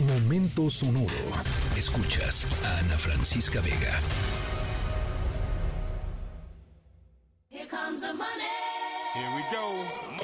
Momento sonoro. Escuchas a Ana Francisca Vega. Here comes the money. Here we go.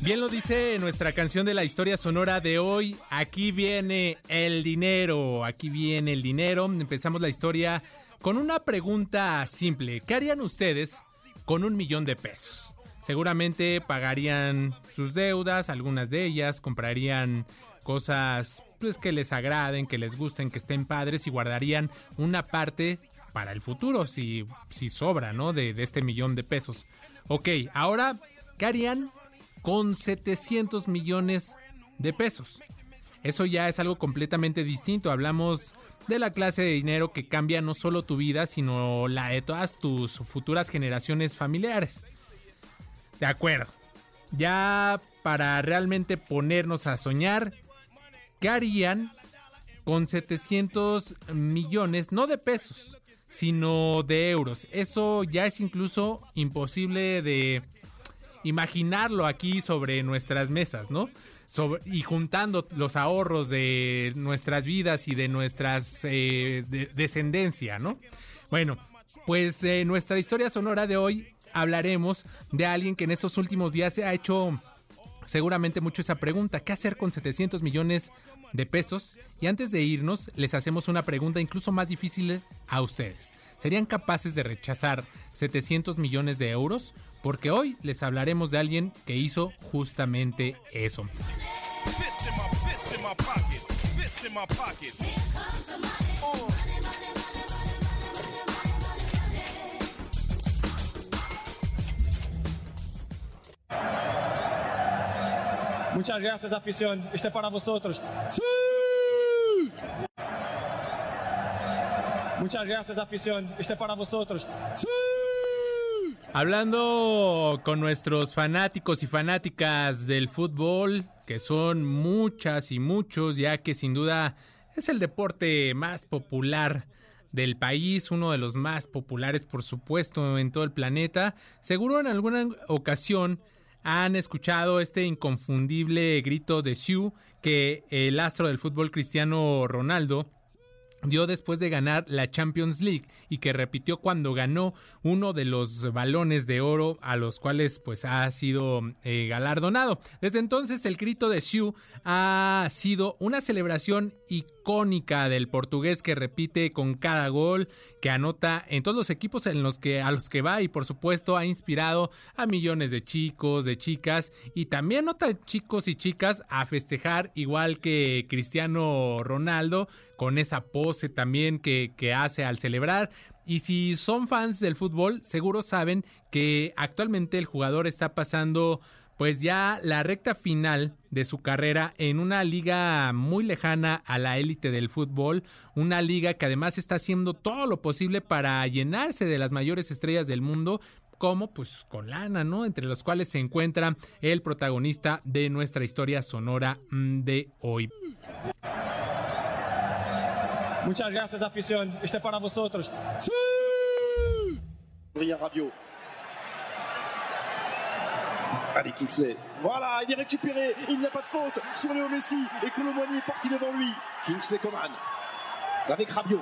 Bien lo dice nuestra canción de la historia sonora de hoy. Aquí viene el dinero. Aquí viene el dinero. Empezamos la historia con una pregunta simple. ¿Qué harían ustedes con un millón de pesos? Seguramente pagarían sus deudas, algunas de ellas, comprarían cosas pues, que les agraden, que les gusten, que estén padres y guardarían una parte para el futuro, si, si sobra, ¿no? De, de este millón de pesos. Ok, ahora, ¿qué harían con 700 millones de pesos? Eso ya es algo completamente distinto. Hablamos de la clase de dinero que cambia no solo tu vida, sino la de todas tus futuras generaciones familiares. De acuerdo. Ya para realmente ponernos a soñar, ¿qué harían con 700 millones, no de pesos, sino de euros? Eso ya es incluso imposible de imaginarlo aquí sobre nuestras mesas, ¿no? Y juntando los ahorros de nuestras vidas y de nuestras eh, de- descendencia, ¿no? Bueno, pues eh, nuestra historia sonora de hoy hablaremos de alguien que en estos últimos días se ha hecho seguramente mucho esa pregunta, ¿qué hacer con 700 millones de pesos? Y antes de irnos, les hacemos una pregunta incluso más difícil a ustedes. ¿Serían capaces de rechazar 700 millones de euros? Porque hoy les hablaremos de alguien que hizo justamente eso. Muchas gracias, afición. Este es para vosotros. Muchas gracias, afición. Este es para vosotros. Hablando con nuestros fanáticos y fanáticas del fútbol, que son muchas y muchos, ya que sin duda es el deporte más popular del país, uno de los más populares por supuesto en todo el planeta, seguro en alguna ocasión han escuchado este inconfundible grito de Siu que el astro del fútbol cristiano Ronaldo dio después de ganar la Champions League y que repitió cuando ganó uno de los balones de oro a los cuales pues ha sido eh, galardonado. Desde entonces el grito de Siu ha sido una celebración icónica del portugués que repite con cada gol que anota en todos los equipos en los que a los que va y por supuesto ha inspirado a millones de chicos, de chicas y también no tan chicos y chicas a festejar igual que Cristiano Ronaldo con esa pose también que, que hace al celebrar. Y si son fans del fútbol, seguro saben que actualmente el jugador está pasando pues ya la recta final de su carrera en una liga muy lejana a la élite del fútbol, una liga que además está haciendo todo lo posible para llenarse de las mayores estrellas del mundo, como pues con lana, ¿no? Entre los cuales se encuentra el protagonista de nuestra historia sonora mm, de hoy. Muchas gracias, afición. Este es para vosotros. Adrien Rabiot. Allez, Kingsley. Voilà, il est récupéré. Il n'y a pas de faute sur Léo Messi. Et Colomboigny est parti devant lui. Kingsley Coman. Avec Rabiot.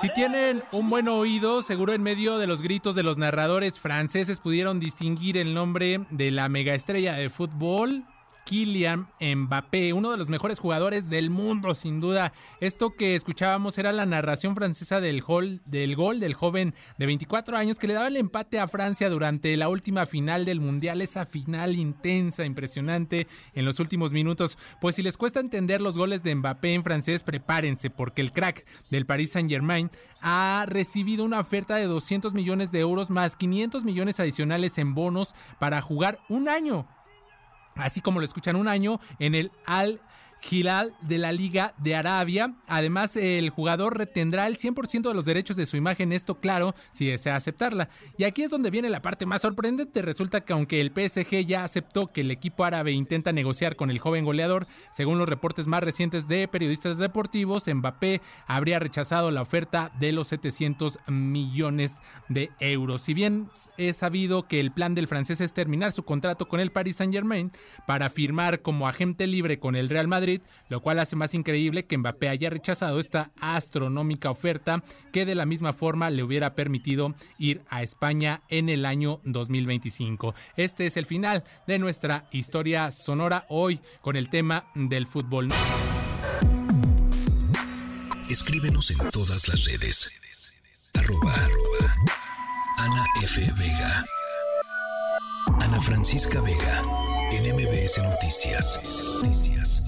Si tienen un buen oído, seguro en medio de los gritos de los narradores franceses pudieron distinguir el nombre de la megaestrella de fútbol. Kylian Mbappé, uno de los mejores jugadores del mundo, sin duda. Esto que escuchábamos era la narración francesa del gol, del gol del joven de 24 años que le daba el empate a Francia durante la última final del Mundial, esa final intensa, impresionante en los últimos minutos. Pues si les cuesta entender los goles de Mbappé en francés, prepárense porque el crack del Paris Saint-Germain ha recibido una oferta de 200 millones de euros más 500 millones adicionales en bonos para jugar un año así como lo escuchan un año en el Al Hilal de la Liga de Arabia. Además, el jugador retendrá el 100% de los derechos de su imagen, esto claro, si desea aceptarla. Y aquí es donde viene la parte más sorprendente. Resulta que aunque el PSG ya aceptó que el equipo árabe intenta negociar con el joven goleador, según los reportes más recientes de periodistas deportivos, Mbappé habría rechazado la oferta de los 700 millones de euros. Si bien es sabido que el plan del francés es terminar su contrato con el Paris Saint-Germain para firmar como agente libre con el Real Lo cual hace más increíble que Mbappé haya rechazado esta astronómica oferta que de la misma forma le hubiera permitido ir a España en el año 2025. Este es el final de nuestra historia sonora hoy con el tema del fútbol. Escríbenos en todas las redes. Ana F. Vega. Ana Francisca Vega. En MBS Noticias. Noticias.